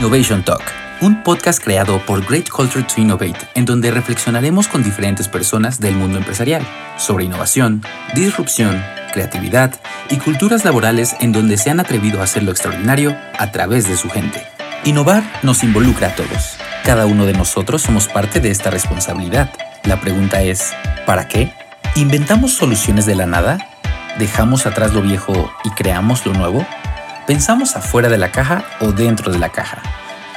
Innovation Talk, un podcast creado por Great Culture to Innovate, en donde reflexionaremos con diferentes personas del mundo empresarial sobre innovación, disrupción, creatividad y culturas laborales en donde se han atrevido a hacer lo extraordinario a través de su gente. Innovar nos involucra a todos. Cada uno de nosotros somos parte de esta responsabilidad. La pregunta es, ¿para qué? ¿Inventamos soluciones de la nada? ¿Dejamos atrás lo viejo y creamos lo nuevo? ¿Pensamos afuera de la caja o dentro de la caja?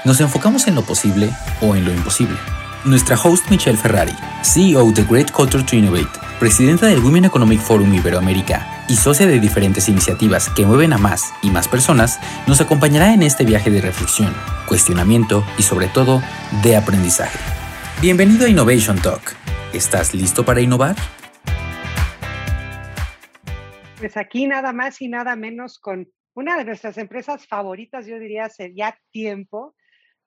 ¿Nos enfocamos en lo posible o en lo imposible? Nuestra host Michelle Ferrari, CEO de Great Culture to Innovate, presidenta del Women Economic Forum Iberoamérica y socia de diferentes iniciativas que mueven a más y más personas, nos acompañará en este viaje de reflexión, cuestionamiento y sobre todo de aprendizaje. Bienvenido a Innovation Talk. ¿Estás listo para innovar? Pues aquí nada más y nada menos con una de nuestras empresas favoritas, yo diría, ya tiempo,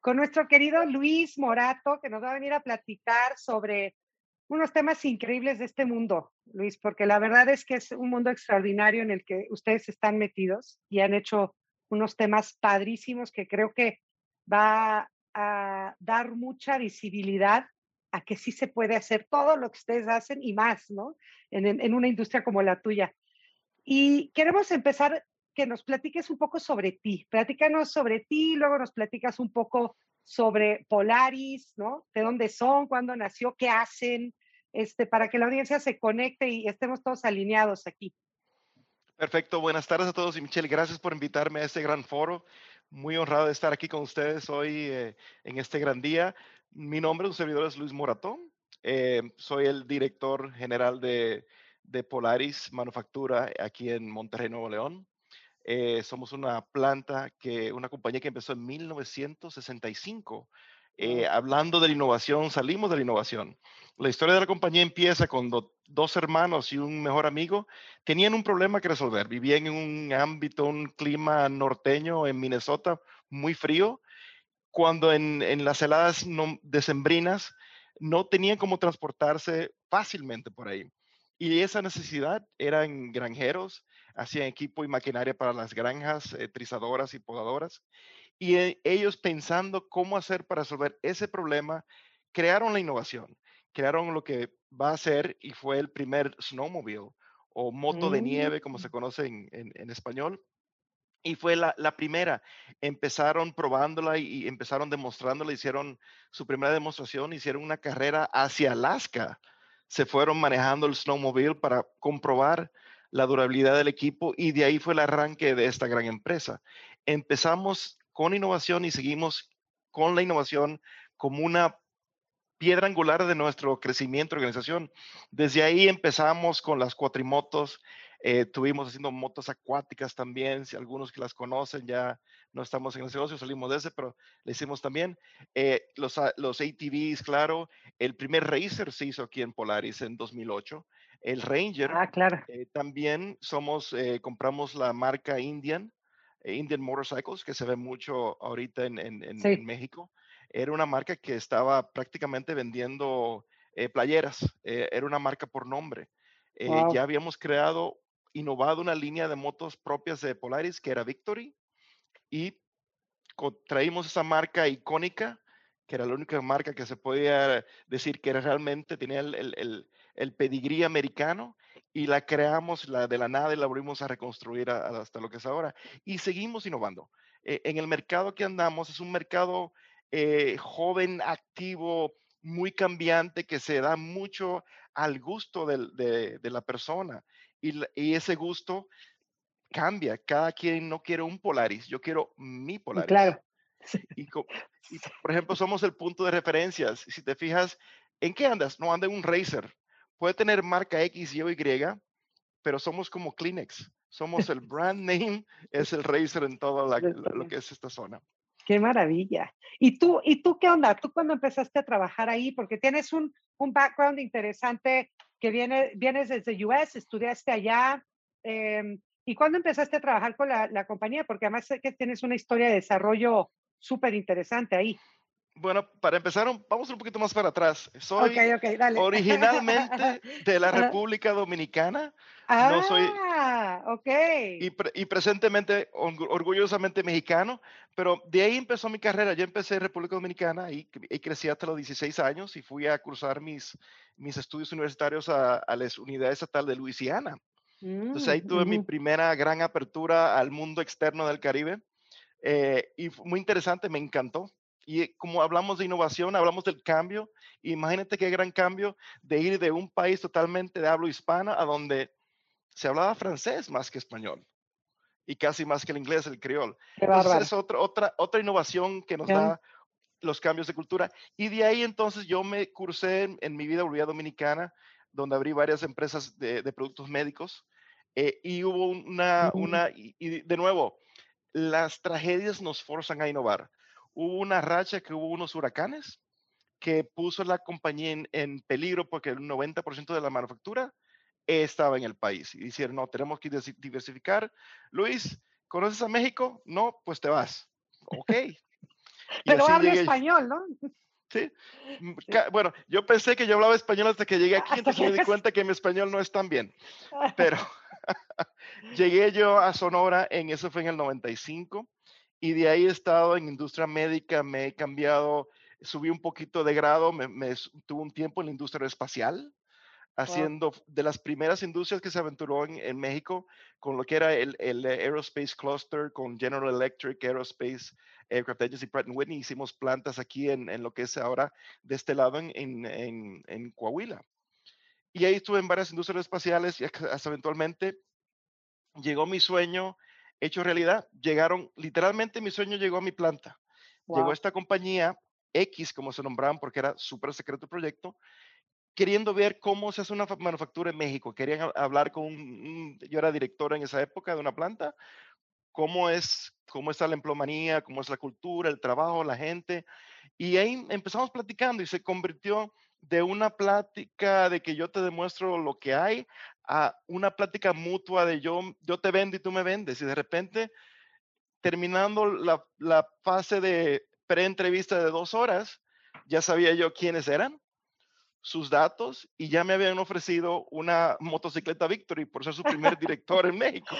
con nuestro querido Luis Morato, que nos va a venir a platicar sobre unos temas increíbles de este mundo, Luis, porque la verdad es que es un mundo extraordinario en el que ustedes están metidos y han hecho unos temas padrísimos que creo que va a dar mucha visibilidad a que sí se puede hacer todo lo que ustedes hacen y más, ¿no? En, en una industria como la tuya. Y queremos empezar que nos platiques un poco sobre ti. Platícanos sobre ti, luego nos platicas un poco sobre Polaris, ¿no? De dónde son, cuándo nació, qué hacen, este, para que la audiencia se conecte y estemos todos alineados aquí. Perfecto, buenas tardes a todos y Michelle, gracias por invitarme a este gran foro. Muy honrado de estar aquí con ustedes hoy eh, en este gran día. Mi nombre, un servidor es Luis Moratón. Eh, soy el director general de, de Polaris Manufactura aquí en Monterrey, Nuevo León. Eh, somos una planta que, una compañía que empezó en 1965. Eh, hablando de la innovación, salimos de la innovación. La historia de la compañía empieza cuando dos hermanos y un mejor amigo tenían un problema que resolver. Vivían en un ámbito, un clima norteño en Minnesota muy frío, cuando en, en las heladas no, decembrinas no tenían cómo transportarse fácilmente por ahí. Y esa necesidad eran granjeros hacían equipo y maquinaria para las granjas, eh, trizadoras y podadoras. Y eh, ellos pensando cómo hacer para resolver ese problema, crearon la innovación, crearon lo que va a ser y fue el primer snowmobile o moto de nieve, como se mm. conoce en, español. Y fue la, primera. Empezaron probándola y, y, empezaron demostrándola, hicieron su primera demostración, hicieron una carrera hacia Alaska. Se fueron manejando el snowmobile para comprobar la durabilidad del equipo y de ahí fue el arranque de esta gran empresa. Empezamos con innovación y seguimos con la innovación como una piedra angular de nuestro crecimiento organización. Desde ahí empezamos con las cuatrimotos, eh, tuvimos haciendo motos acuáticas también, si algunos que las conocen ya no estamos en ese negocio, salimos de ese, pero le hicimos también. Eh, los, los ATVs, claro, el primer racer se hizo aquí en Polaris en 2008. El Ranger. Ah, claro. Eh, también somos, eh, compramos la marca Indian, eh, Indian Motorcycles, que se ve mucho ahorita en, en, México. Era una marca que estaba prácticamente vendiendo playeras. era una marca por nombre. Ya habíamos creado, innovado una línea de motos propias de Polaris, que era Victory, y traímos esa marca icónica, que era la única marca que se podía decir que realmente tenía el, pedigrí americano y la creamos la, de la nada y la volvimos a reconstruir hasta lo que es ahora. Y seguimos innovando. Eh, en el mercado que andamos es un mercado eh, joven, activo, muy cambiante, que se da mucho al gusto de, la persona. Y, y, ese gusto cambia. Cada quien no quiere un Polaris, yo quiero mi Polaris. Claro. Y, y, por ejemplo, somos el punto de referencias. Si te fijas, ¿en qué andas? No anda en un Racer puede tener marca X, Y o Y, pero somos como Kleenex. Somos el brand name, es el Razer en todo lo que es esta zona. Qué maravilla. ¿Y tú, ¿Y tú qué onda? ¿Tú cuando empezaste a trabajar ahí? Porque tienes un, un background interesante que viene, vienes desde US, estudiaste allá. Em, ¿Y cuándo empezaste a trabajar con la, la, compañía? Porque además sé que tienes una historia de desarrollo súper interesante ahí. Bueno, para empezar, vamos un poquito más para atrás. Soy okay, okay, dale. originalmente de la República Dominicana. Ah, no soy, ok. Y, y, presentemente, orgullosamente mexicano, pero de ahí empezó mi carrera. Yo empecé en República Dominicana y, y, crecí hasta los 16 años y fui a cursar mis, mis estudios universitarios a, a la Universidad Estatal de Luisiana. Entonces ahí tuve mi mm, primera gran apertura al mundo externo del Caribe. Eh, y fue muy interesante, me encantó. Y como hablamos de innovación, hablamos del cambio. Imagínate qué gran cambio de ir de un país totalmente de habla hispana a donde se hablaba francés más que español y casi más que el inglés, el criol. Entonces es otra, otra, otra innovación que nos da los cambios de cultura. Y de ahí entonces yo me cursé en, mi vida, volví a Dominicana, donde abrí varias empresas de, productos médicos. Eh, y hubo una, una y de nuevo, las tragedias nos forzan a innovar hubo una racha que hubo unos huracanes que puso la compañía en, peligro porque el 90% de la manufactura estaba en el país. Y dijeron, no, tenemos que diversificar. Luis, ¿conoces a México? No, pues te vas. Ok. Pero habla español, ¿no? Sí. Mm, bueno, yo pensé que yo hablaba español hasta que llegué aquí, entonces me di cuenta que mi español no es tan bien. Pero llegué yo a Sonora, en eso fue en el 95, y de ahí he estado en industria médica, me he cambiado, subí un poquito de grado, me, tuve un tiempo en la industria espacial, haciendo de las primeras industrias que se aventuró en, México con lo que era el, el, Aerospace Cluster, con General Electric, Aerospace, Aircraft Agency, Pratt Whitney, hicimos plantas aquí en, en, lo que es ahora de este lado en, en, en, Coahuila. Y ahí estuve en varias industrias espaciales y hasta eventualmente llegó mi sueño hecho realidad. Llegaron, literalmente mi sueño llegó a mi planta. Llegó esta compañía X, como se nombraban, porque era súper secreto el proyecto, queriendo ver cómo se hace una manufactura en México. Querían hablar con un, yo era director en esa época de una planta, cómo es, cómo está la emplomanía, cómo es la cultura, el trabajo, la gente. Y ahí empezamos platicando y se convirtió de una plática de que yo te demuestro lo que hay a una plática mutua de yo, yo te vendo y tú me vendes. Y de repente, terminando la, la fase de pre-entrevista de dos horas, ya sabía yo quiénes eran, sus datos, y ya me habían ofrecido una motocicleta Victory por ser su primer director en México.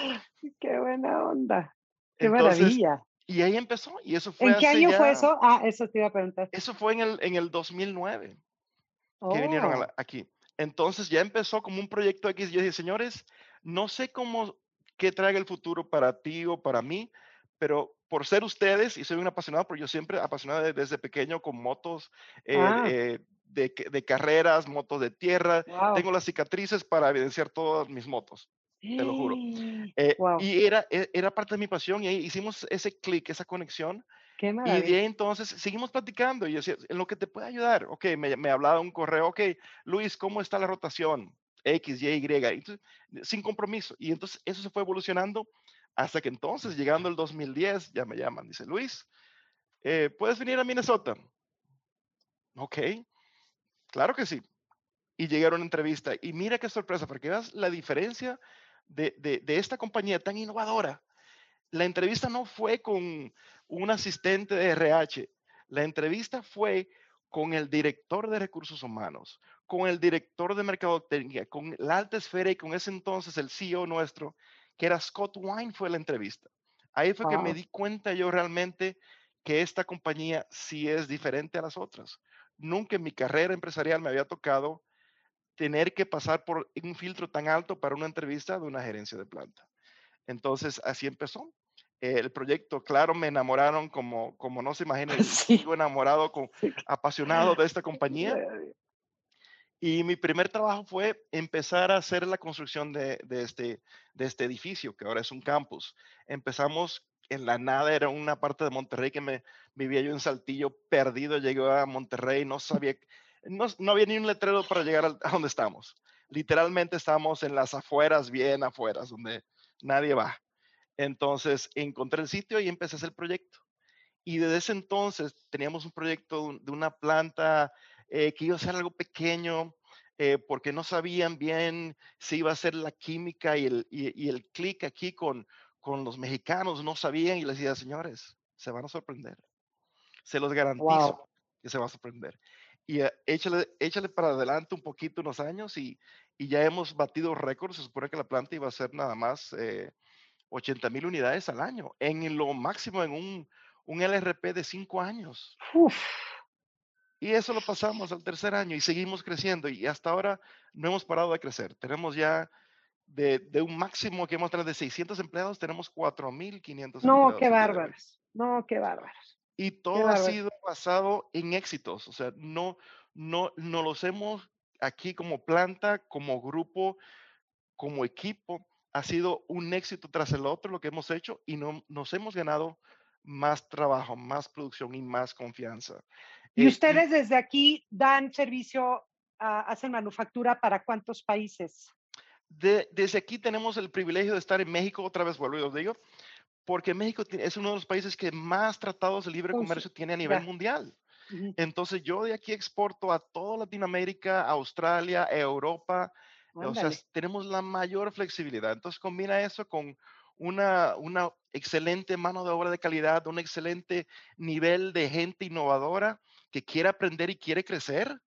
Qué buena onda. Qué maravilla. Y ahí empezó, y eso fue ¿En qué año fue eso? Ah, eso te iba a preguntar. Eso fue en el, en el 2009 que vinieron oh. aquí. Entonces ya empezó como un proyecto X. Yo dije, señores, no sé cómo, qué traiga el futuro para ti o para mí, pero por ser ustedes, y soy un apasionado, porque yo siempre apasionado desde pequeño con motos eh, ah. eh, de, de, carreras, motos de tierra. Tengo las cicatrices para evidenciar todas mis motos, te lo juro. Eh, y era, e, era parte de mi pasión y ahí hicimos ese clic, esa conexión y de ahí entonces seguimos platicando y yo decía, en lo que te puede ayudar, ok, me, me hablaba un correo, ok, Luis, ¿cómo está la rotación? X, Y, Y, sin compromiso. Y entonces eso se fue evolucionando hasta que entonces, llegando el 2010, ya me llaman, dice, Luis, eh, ¿puedes venir a Minnesota? Ok, claro que sí. Y llegaron a una entrevista. Y mira qué sorpresa, porque veas la diferencia de, de, de esta compañía tan innovadora. La entrevista no fue con un asistente de RH. La entrevista fue con el director de recursos humanos, con el director de mercadotecnia, con la alta esfera y con ese entonces el CEO nuestro, que era Scott Wine, fue la entrevista. Ahí fue que me di cuenta yo realmente que esta compañía sí es diferente a las otras. Nunca en mi carrera empresarial me había tocado tener que pasar por un filtro tan alto para una entrevista de una gerencia de planta. Entonces, así empezó el proyecto. Claro, me enamoraron como, como no se imaginan. Sigo enamorado, con, apasionado de esta compañía. Y mi primer trabajo fue empezar a hacer la construcción de, de, este, de este edificio, que ahora es un campus. Empezamos en la nada, era una parte de Monterrey que me vivía yo en Saltillo, perdido, llegué a Monterrey, no sabía, no, no había ni un letrero para llegar a, a donde estamos. Literalmente estamos en las afueras, bien afueras, donde nadie va. Entonces encontré el sitio y empecé a hacer el proyecto. Y desde ese entonces teníamos un proyecto de una planta eh, que iba a ser algo pequeño, eh, porque no sabían bien si iba a ser la química y el, y, el clic aquí con, con los mexicanos, no sabían y les decía, señores, se van a sorprender. Se los garantizo. que se va a sorprender. Y eh, échale, échale para adelante un poquito unos años y, y ya hemos batido récords. Se supone que la planta iba a ser nada más eh, 80 mil unidades al año, en lo máximo en un, un LRP de cinco años. Uf, Y eso lo pasamos al tercer año y seguimos creciendo y hasta ahora no hemos parado de crecer. Tenemos ya de, de un máximo que hemos tenido de 600 empleados, tenemos 4.500 no, qué bárbaros. No, qué bárbaros. Y todo ha sido basado en éxitos. O sea, no, no, no los hemos aquí como planta, como grupo, como equipo. Ha sido un éxito tras el otro lo que hemos hecho y no, nos hemos ganado más trabajo, más producción y más confianza. Y Eh, ustedes desde aquí dan servicio, ah, hacen manufactura para cuántos países? de- desde aquí tenemos el privilegio de estar en México, otra vez vuelvo y os digo, porque México es uno de los países que más tratados de libre comercio tiene a nivel mundial. Entonces yo de aquí exporto a toda Latinoamérica, Australia, Europa. O sea, Ándale. tenemos la mayor flexibilidad. Entonces combina eso con una, una excelente mano de obra de calidad, un excelente nivel de gente innovadora que quiere aprender y quiere crecer,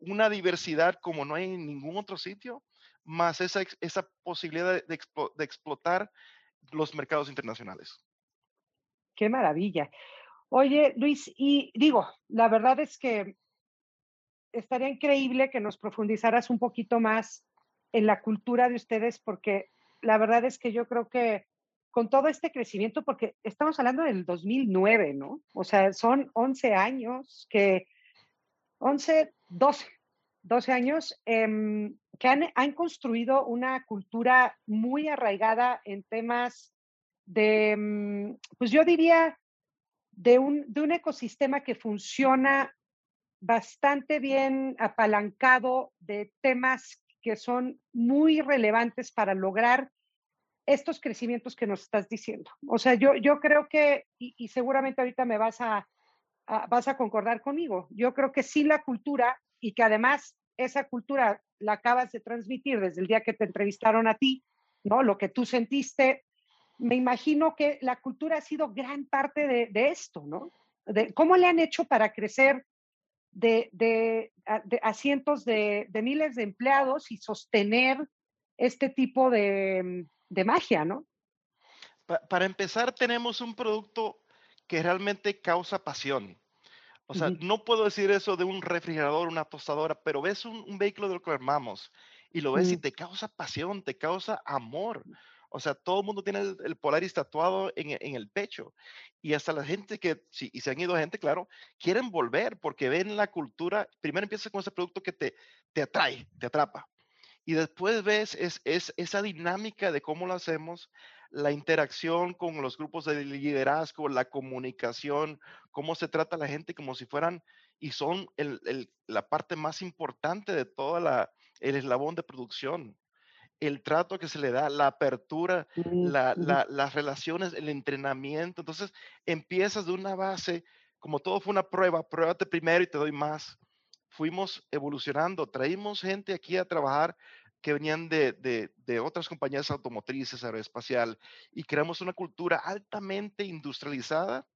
una diversidad como no hay en ningún otro sitio, más esa, esa posibilidad de, de de explotar los mercados internacionales. Qué maravilla. Oye, Luis, y digo, la verdad es que estaría increíble que nos profundizaras un poquito más en la cultura de ustedes, porque la verdad es que yo creo que con todo este crecimiento, porque estamos hablando del 2009, ¿no? O sea, son 11 años que, 11, 12, 12 años em, que han, han construido una cultura muy arraigada en temas de, mm, pues yo diría, de un, de un ecosistema que funciona bastante bien apalancado de temas que son muy relevantes para lograr estos crecimientos que nos estás diciendo. O sea, yo, yo creo que, y, y seguramente ahorita me vas a, a- vas a concordar conmigo, yo creo que sí la cultura y que además esa cultura la acabas de transmitir desde el día que te entrevistaron a ti, ¿no? Lo que tú sentiste, me imagino que la cultura ha sido gran parte de, de esto, ¿no? De cómo le han hecho para crecer de, de, a, de- a cientos de, de miles de empleados y sostener este tipo de, de magia, ¿no? Pa- para empezar, tenemos un producto que realmente causa pasión. O sea, no puedo decir eso de un refrigerador, una tostadora, pero ves un, un vehículo de lo que armamos y lo ves y Mm. te causa pasión, te causa amor. O sea, todo el mundo tiene el, el Polaris tatuado en, en el pecho. Y hasta la gente que, sí, y se han ido gente, claro, quieren volver porque ven la cultura. Primero empieza con ese producto que te, te atrae, te atrapa. Y después ves es, es esa dinámica de cómo lo hacemos, la interacción con los grupos de liderazgo, la comunicación, cómo se trata a la gente como si fueran y son el- el- la parte más importante de toda la el eslabón de producción. El trato que se le da, la apertura, la- ujú. la- las relaciones, el entrenamiento. Entonces empiezas de una base, como todo fue una prueba, pruébate primero y te doy más. Fuimos evolucionando, traímos gente aquí a trabajar que venían de, de- de otras compañías automotrices, aeroespacial, y creamos una cultura altamente industrializada.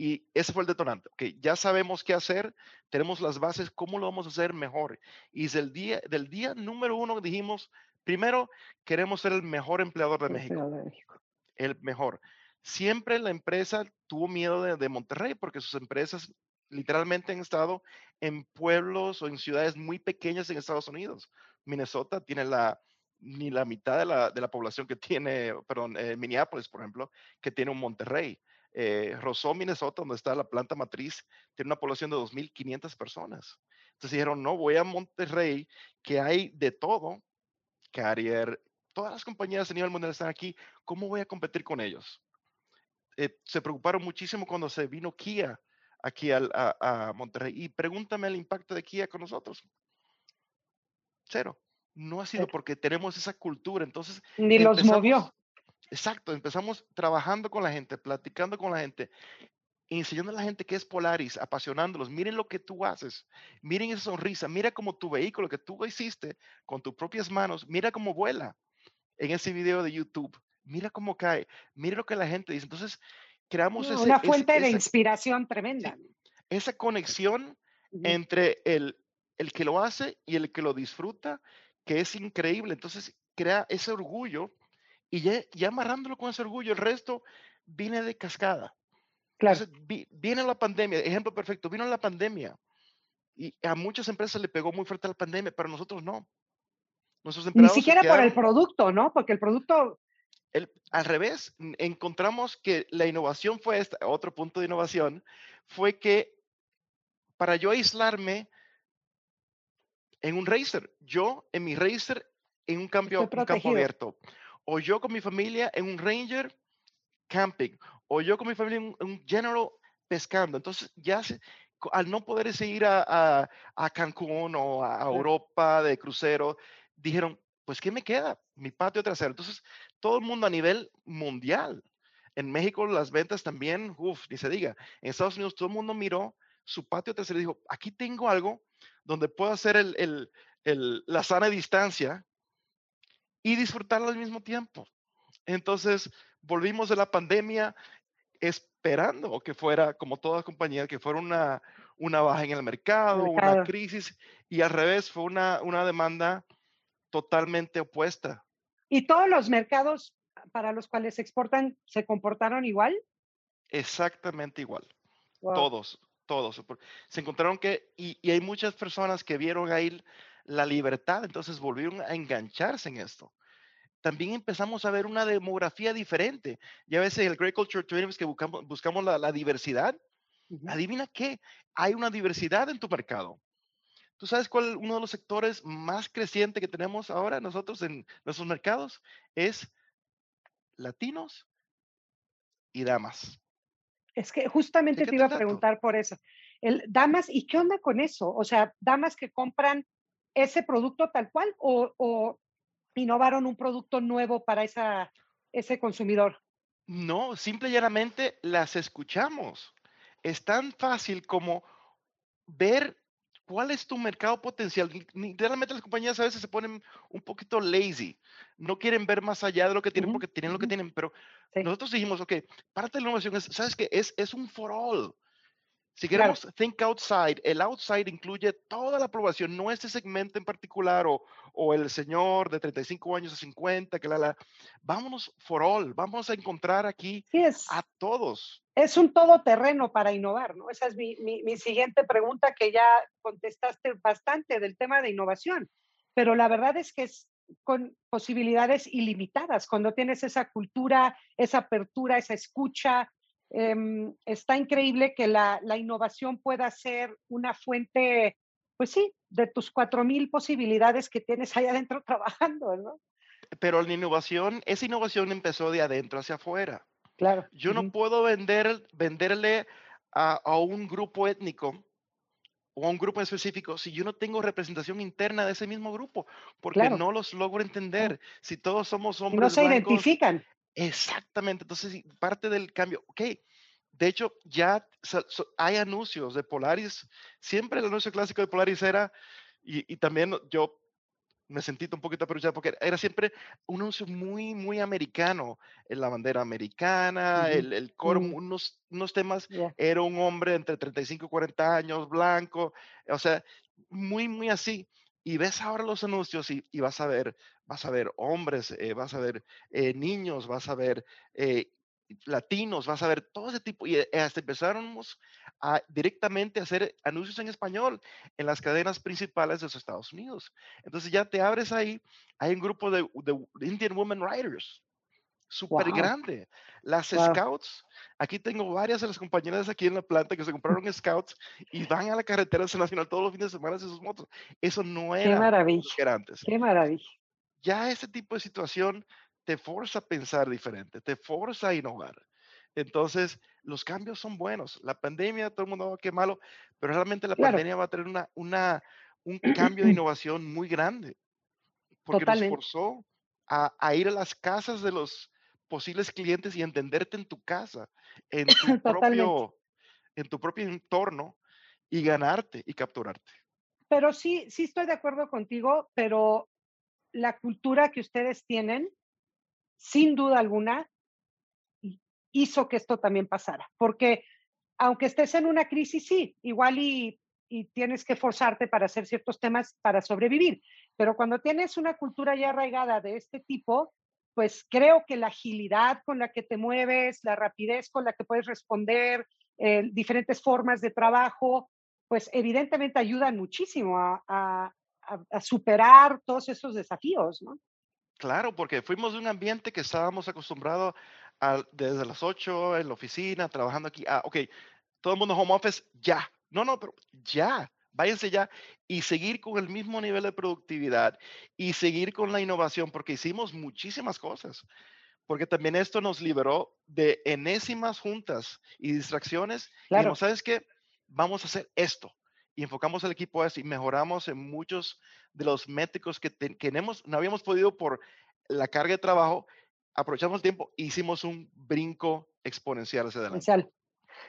Y ese fue el detonante. que ya sabemos qué hacer, tenemos las bases, cómo lo vamos a hacer mejor. Y desde el día, del día número uno dijimos, primero, queremos ser el mejor empleador de México Ciudad de México. el mejor. Siempre la empresa tuvo miedo de, de Monterrey porque sus empresas literalmente han estado en pueblos o en ciudades muy pequeñas en Estados Unidos. Minnesota tiene la ni la mitad de la, de la población que tiene, perdón, eh, Minneapolis, por ejemplo, que tiene un Monterrey. Eh, Minnesota, donde está la planta matriz, tiene una población de 2.500 personas. Entonces dijeron, no, voy a Monterrey, que hay de todo, Carrier, todas las compañías a nivel mundial están aquí, ¿cómo voy a competir con ellos? Eh, se preocuparon muchísimo cuando se vino Kia aquí al- a, a Monterrey. Y pregúntame el impacto de Kia con nosotros. Cero. No ha sido Cero. porque tenemos esa cultura. Entonces, Ni los movió. exacto, empezamos trabajando con la gente, platicando con la gente, enseñando a la gente que es Polaris, apasionándolos. Miren lo que tú haces. Miren esa sonrisa. Mira cómo tu vehículo que tú hiciste con tus propias manos, mira cómo vuela en ese video de YouTube. Mira cómo cae. Mira lo que la gente dice. Entonces, creamos No, ese, una ese- fuente de esa- inspiración tremenda. esa conexión entre el, el que lo hace y el que lo disfruta, que es increíble. Entonces crea ese orgullo y ya, ya amarrándolo con ese orgullo, el resto viene de cascada. Claro. viene la pandemia, ejemplo perfecto, vino la pandemia y a muchas empresas le pegó muy fuerte la pandemia, pero nosotros no. Ni siquiera por el producto, ¿no? Porque el producto... El, al revés, encontramos que la innovación fue esta, otro punto de innovación, fue que para yo aislarme en un racer, yo en mi racer en un, cambio, un campo abierto, o yo con mi familia en un ranger camping, o yo con mi familia en un, general pescando. Entonces ya se, al no poder ir a, a, Cancún o a Europa de crucero, dijeron, pues ¿qué me queda? Mi patio trasero. Entonces, todo el mundo a nivel mundial. En México las ventas también, uff, ni se diga. En Estados Unidos todo el mundo miró su patio trasero y dijo, aquí tengo algo donde puedo hacer el, el, el, la sana distancia y disfrutarlo al mismo tiempo. Entonces, volvimos de la pandemia esperando que fuera, como todas compañías, que fuera una, una baja en el mercado, una crisis, y al revés, fue una, una demanda totalmente opuesta. ¿Y todos los mercados para los cuales se exportan se comportaron igual? Exactamente igual. Todos, todos. Se encontraron que, y, y, hay muchas personas que vieron ahí la libertad, entonces volvieron a engancharse en esto. También empezamos a ver una demografía diferente. Ya a veces el Great Culture Tourism que buscamos, buscamos la, la diversidad. Adivina qué, hay una diversidad en tu mercado. ¿Tú sabes cuál uno de los sectores más crecientes que tenemos ahora nosotros en nuestros mercados? Es latinos y damas. Es que justamente te iba a preguntar por eso. El, damas, ¿y qué onda con eso? O sea, damas que compran ese producto tal cual o, innovaron un producto nuevo para esa, ese consumidor? No, simple y llanamente las escuchamos. Es tan fácil como ver ¿cuál es tu mercado potencial? Literalmente las compañías a veces se ponen un poquito lazy, no quieren ver más allá de lo que tienen porque tienen lo que tienen, pero nosotros dijimos, ok, parte de la innovación es, ¿sabes qué? Es, es un for all. Si queremos think outside, el outside incluye toda la población, no este segmento en particular o, o el señor de 35 años a 50, que la, la, vámonos for all, vamos a encontrar aquí a todos. Es un todoterreno para innovar, ¿no? Esa es mi, mi, mi siguiente pregunta que ya contestaste bastante del tema de innovación, pero la verdad es que es con posibilidades ilimitadas cuando tienes esa cultura, esa apertura, esa escucha, Em, está increíble que la, innovación pueda ser una fuente, pues sí, de tus cuatro mil posibilidades que tienes ahí adentro trabajando, ¿no? Pero la innovación, esa innovación empezó de adentro hacia afuera. Claro. Yo no puedo vender, venderle a, un grupo étnico o a un grupo específico si yo no tengo representación interna de ese mismo grupo, porque no los logro entender. Si todos somos hombres. no se identifican. Exactamente, entonces parte del cambio, ok, de hecho ya hay anuncios de Polaris, siempre el anuncio clásico de Polaris era, y, también yo me sentí un poquito aperuchado porque era siempre un anuncio muy, muy americano, en la bandera americana, el, el coro, unos, unos temas, era un hombre entre 35 y 40 años, blanco, o sea, muy, muy así. Y ves ahora los anuncios y, vas a ver, vas a ver hombres, eh, vas a ver eh, niños, vas a ver eh, latinos, vas a ver todo ese tipo. Y hasta empezamos a directamente hacer anuncios en español en las cadenas principales de los Estados Unidos. Entonces ya te abres ahí, hay un grupo de, de Indian Women Writers súper grande. Las scouts, aquí tengo varias de las compañeras aquí en la planta que se compraron scouts y van a la carretera nacional todos los fines de semana en sus motos. Eso no era Qué maravilla. Era antes. Qué maravilla. Ya ese tipo de situación te forza a pensar diferente, te forza a innovar. Entonces, los cambios son buenos. La pandemia, todo el mundo, oh, qué malo, pero realmente la pandemia va a tener una, una, un cambio de innovación muy grande. Porque nos forzó a, a, ir a las casas de los, posibles clientes y entenderte en tu casa, en tu, propio, en tu propio entorno y ganarte y capturarte. Pero sí, sí estoy de acuerdo contigo, pero la cultura que ustedes tienen, sin duda alguna, hizo que esto también pasara, porque aunque estés en una crisis, sí, igual y, y tienes que forzarte para hacer ciertos temas para sobrevivir. Pero cuando tienes una cultura ya arraigada de este tipo, pues creo que la agilidad con la que te mueves, la rapidez con la que puedes responder, eh, diferentes formas de trabajo, pues evidentemente ayudan muchísimo a, superar todos esos desafíos, ¿no? Claro, porque fuimos de un ambiente que estábamos acostumbrados desde las 8 en la oficina, trabajando aquí. Ah, ok, todo el mundo home office, ya. No, no, pero ya, váyanse ya y seguir con el mismo nivel de productividad y seguir con la innovación, porque hicimos muchísimas cosas. Porque también esto nos liberó de enésimas juntas y distracciones. Claro. Y ¿sabes qué? Vamos a hacer esto. Y enfocamos el equipo a eso y mejoramos en muchos de los métricos que, tenemos, no habíamos podido por la carga de trabajo. Aprovechamos el tiempo hicimos un brinco exponencial hacia adelante.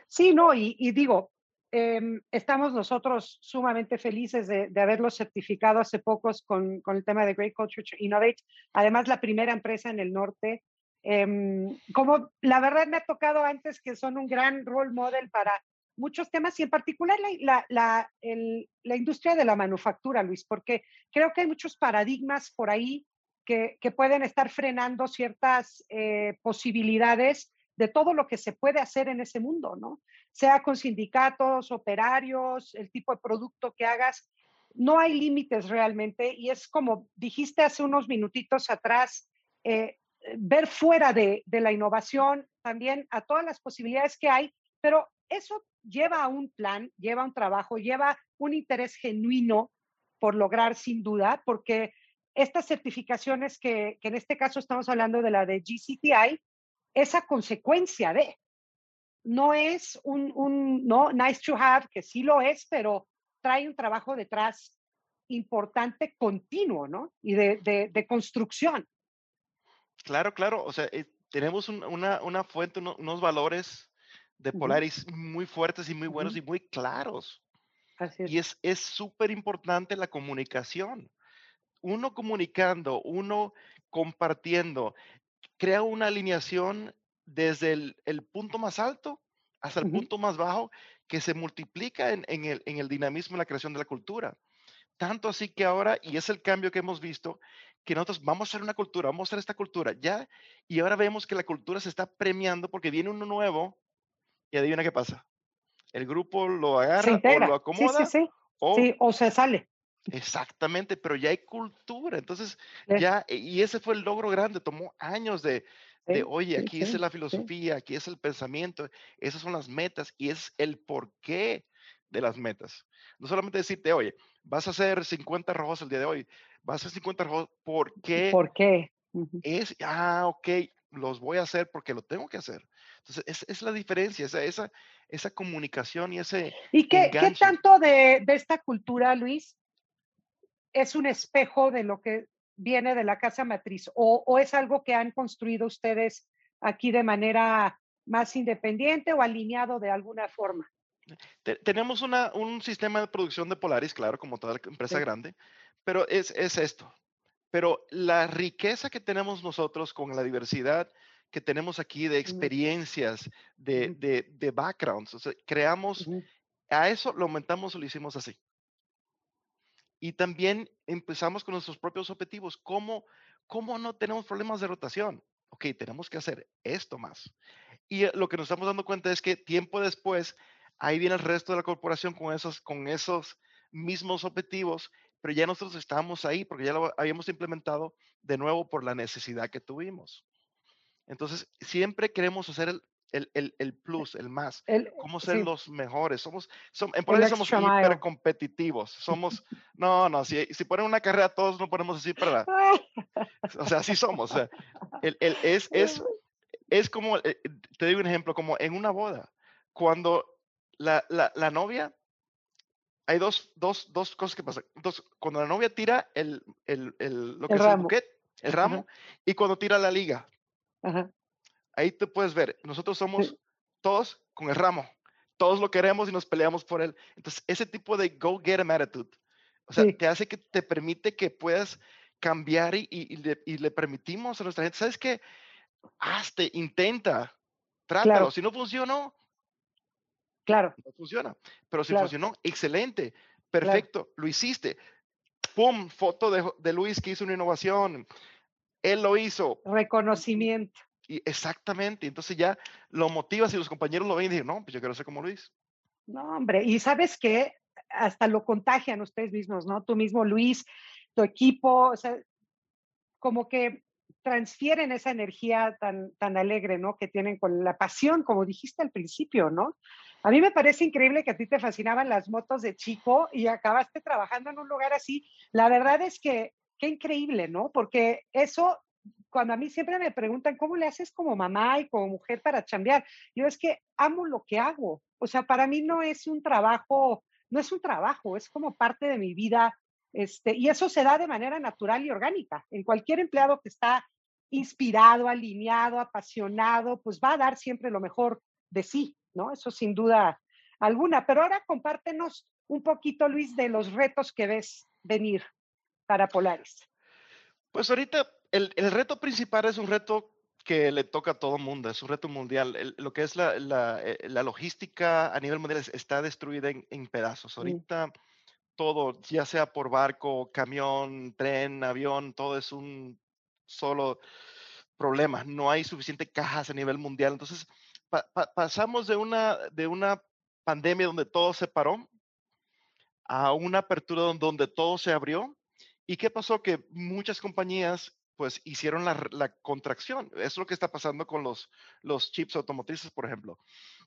Sí, no, y, y digo, eh, estamos nosotros sumamente felices de, de, haberlos certificado hace pocos con, con, el tema de Great Culture to Innovate. Además, la primera empresa en el norte. Eh, como la verdad me ha tocado antes que son un gran role model para muchos temas y en particular la, la, el, la industria de la manufactura, Luis, porque creo que hay muchos paradigmas por ahí que, que pueden estar frenando ciertas eh, posibilidades de todo lo que se puede hacer en ese mundo, ¿no? Sea con sindicatos, operarios, el tipo de producto que hagas, no hay límites realmente y es como dijiste hace unos minutitos atrás, eh, ver fuera de, la innovación también a todas las posibilidades que hay, pero eso lleva a un plan, lleva a un trabajo, lleva un interés genuino por lograr sin duda, porque estas certificaciones que, que en este caso estamos hablando de la de GCTI, esa consecuencia de. No es un, un, no, nice to have, que sí lo es, pero trae un trabajo detrás importante, continuo, ¿no? Y de, de, de construcción. Claro, claro. O sea, eh, tenemos un, una, una, fuente, uno, unos valores de Polaris uh -huh. muy fuertes y muy buenos uh -huh. y muy claros. Así es. Y es súper importante la comunicación. Uno comunicando, uno compartiendo, crea una alineación desde el, el punto más alto hasta el uh -huh. punto más bajo que se multiplica en, en, el, en el dinamismo y la creación de la cultura. Tanto así que ahora, y es el cambio que hemos visto, que nosotros vamos a hacer una cultura, vamos a hacer esta cultura, ya, y ahora vemos que la cultura se está premiando porque viene uno nuevo y adivina qué pasa. El grupo lo agarra o lo acomoda sí, sí, sí. O, sí, o se sale. Exactamente, pero ya hay cultura. Entonces, sí. ya, y ese fue el logro grande, tomó años de, de oye, aquí es la filosofía, aquí es el pensamiento, esas son las metas y es el porqué de las metas. No solamente decirte, oye, vas a hacer 50 rojos el día de hoy, vas a hacer 50 rojos, ¿por qué? ¿Por qué? Uh -huh. Es, ah, ok, los voy a hacer porque lo tengo que hacer. Entonces, es, es la diferencia, esa, esa, esa, comunicación y ese... ¿Y qué, ¿qué tanto de, de, esta cultura, Luis, es un espejo de lo que viene de la casa matriz? ¿O, o es algo que han construido ustedes aquí de manera más independiente o alineado de alguna forma? Tenemos una, un sistema de producción de Polaris, claro, como toda empresa sí. grande, pero es, es esto. Pero la riqueza que tenemos nosotros con la diversidad que tenemos aquí de experiencias, de, de, de backgrounds, o sea, creamos, uh -huh. a eso lo aumentamos o lo hicimos así. Y también empezamos con nuestros propios objetivos. ¿Cómo, ¿Cómo no tenemos problemas de rotación? Ok, tenemos que hacer esto más. Y eh, lo que nos estamos dando cuenta es que tiempo después, ahí viene el resto de la corporación con esos, con esos mismos objetivos, pero ya nosotros estábamos ahí porque ya lo habíamos implementado de nuevo por la necesidad que tuvimos. Entonces, siempre queremos hacer el, el, el, el plus, el más. El, cómo ser sí. los mejores. Somos, somos en por somos hiper competitivos. Somos, no, no, si, si ponen una carrera todos no ponemos así para O sea, así somos. O sea, el, es, es, es como, eh, te digo un ejemplo, como en una boda. Cuando la, la, la novia hay dos, dos, dos cosas que pasan. Entonces, cuando la novia tira el, el, el lo que el es ramo. el buquet, el ramo, uh -huh. y cuando tira la liga. Uh -huh. Ahí te puedes ver, nosotros somos todos con el ramo, todos lo queremos y nos peleamos por él. Entonces, ese tipo de go get em attitude, o sea, sí. te hace que te permite que puedas cambiar y, y, y, le, y le, permitimos a nuestra gente, ¿sabes qué? Hazte, intenta, trátalo. Claro. Si no funcionó, Claro. No funciona. Pero si funcionó, excelente, perfecto, lo hiciste. ¡Pum! Foto de, de Luis que hizo una innovación. Él lo hizo. Reconocimiento. Y exactamente. Entonces ya lo motivas y los compañeros lo ven y dicen, no, pues yo quiero ser como Luis. No, hombre. Y sabes qué? Hasta lo contagian ustedes mismos, ¿no? Tú mismo, Luis, tu equipo, o sea, como que transfieren esa energía tan, tan alegre, ¿no? Que tienen con la pasión, como dijiste al principio, ¿no? A mí me parece increíble que a ti te fascinaban las motos de chico y acabaste trabajando en un lugar así. La verdad es que qué increíble, ¿no? Porque eso, cuando a mí siempre me preguntan, ¿cómo le haces como mamá y como mujer para chambear? Yo es que amo lo que hago. O sea, para mí no es un trabajo, no es un trabajo, es como parte de mi vida. Este, y eso se da de manera natural y orgánica. En cualquier empleado que está inspirado, alineado, apasionado, pues va a dar siempre lo mejor de sí, ¿no? Eso sin duda alguna. Pero ahora compártenos un poquito, Luis, de los retos que ves venir para Polaris. Pues ahorita el, reto principal es un reto que le toca a todo el mundo, es un reto mundial. lo que es la, la, eh, la, logística a nivel mundial está destruida en, en pedazos. Mm. Ahorita todo, ya sea por barco, camión, tren, avión, todo es un solo problema. No hay suficiente cajas a nivel mundial. Entonces, pasamos de una, de una pandemia donde todo se paró a una apertura donde, todo se abrió. ¿Y qué pasó? Que muchas compañías pues hicieron la, contracción. Es lo que está pasando con los, los chips automotrices, por ejemplo.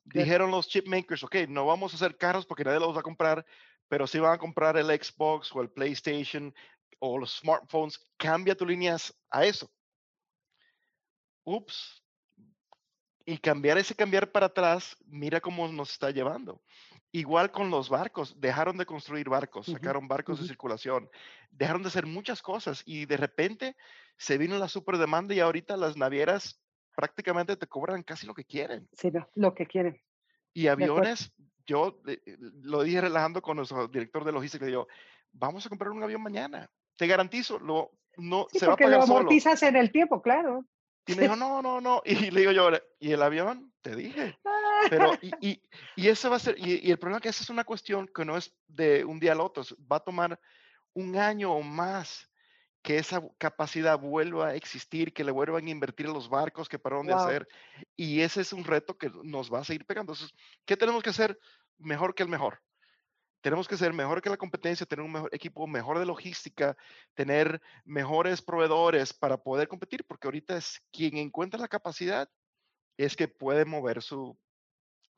Dijeron los chip makers, ok, no vamos a hacer carros porque nadie los va a comprar, pero si van a comprar el Xbox o el PlayStation o los smartphones, cambia tu líneas a eso. Ups. Y cambiar ese cambiar para atrás, mira cómo nos está llevando. Igual con los barcos, dejaron de construir barcos, sacaron barcos de circulación, dejaron de hacer muchas cosas y de repente se vino la super demanda y ahorita las navieras prácticamente te cobran casi lo que quieren. Sí, lo que quieren. Y aviones, yo eh, eh, lo dije relajando con nuestro director de logística, digo, vamos a comprar un avión mañana. Te garantizo, lo, no, se va a pagar lo amortizas en el tiempo, claro. Y me dijo, no, no, no. Y le digo yo, ¿y el avión? Te dije. Pero, y, y, y eso va a ser, y, y, el problema es que esa es una cuestión que no es de un día al otro, va a tomar un año o más que esa capacidad vuelva a existir, que le vuelvan a invertir en los barcos que pararon de hacer. Y ese es un reto que nos va a seguir pegando. Entonces, ¿qué tenemos que hacer mejor que el mejor? Tenemos que ser mejor que la competencia, tener un mejor equipo mejor de logística, tener mejores proveedores para poder competir, porque ahorita es quien encuentra la capacidad es que puede mover su,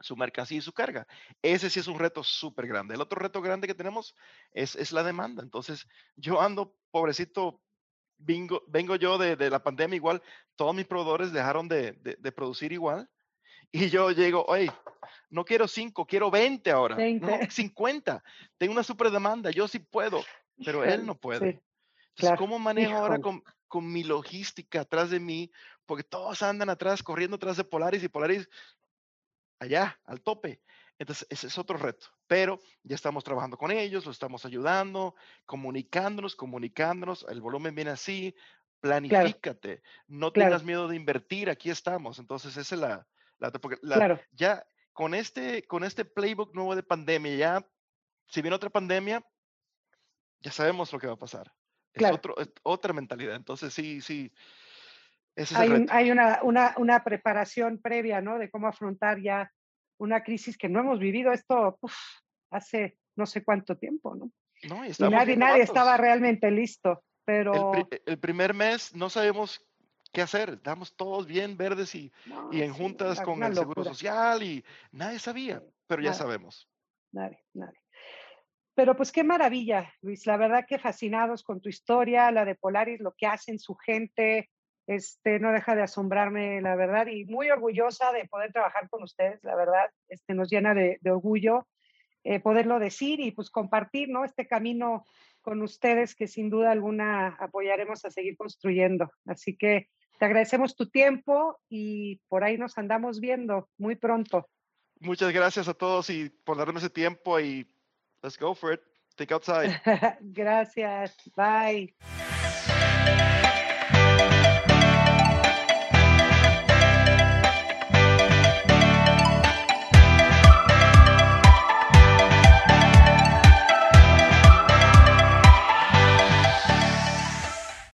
su mercancía y su carga. Ese sí es un reto súper grande. El otro reto grande que tenemos es, es, la demanda. Entonces, yo ando, pobrecito, vengo, vengo yo de, de la pandemia igual, todos mis proveedores dejaron de, de, producir igual. Y yo llego, oye, no quiero cinco, quiero 20 ahora. 20. No, 50. Tengo una super demanda, yo sí puedo, pero él no puede. Entonces, ¿cómo manejo ahora con, con, mi logística atrás de mí? Porque todos andan atrás, corriendo atrás de Polaris y Polaris allá, al tope. Entonces, ese es otro reto, pero ya estamos trabajando con ellos, los estamos ayudando, comunicándonos, comunicándonos, el volumen viene así, planifícate, no tengas miedo de invertir, aquí estamos. Entonces, esa es la, la, porque ya con este, con este playbook nuevo de pandemia, ya, si viene otra pandemia, ya sabemos lo que va a pasar. Es, otro, otra mentalidad. Entonces, sí, sí. Hay, hay una, una, una, preparación previa, ¿no? De cómo afrontar ya una crisis que no hemos vivido esto hace no sé cuánto tiempo, ¿no? No, y, nadie, nadie estaba realmente listo, pero... El, primer mes no sabemos qué hacer, estamos todos bien verdes y, y en juntas con el Seguro Social y nadie sabía, pero ya sabemos. Nadie, nadie. Pero pues qué maravilla, Luis, la verdad que fascinados con tu historia, la de Polaris, lo que hacen su gente, este, no deja de asombrarme, la verdad, y muy orgullosa de poder trabajar con ustedes, la verdad, este, nos llena de, orgullo eh, poderlo decir y pues compartir, ¿no? Este camino con ustedes que sin duda alguna apoyaremos a seguir construyendo. Así que te agradecemos tu tiempo y por ahí nos andamos viendo muy pronto. Muchas gracias a todos y por darme ese tiempo y let's go for it. Take outside. gracias. Bye.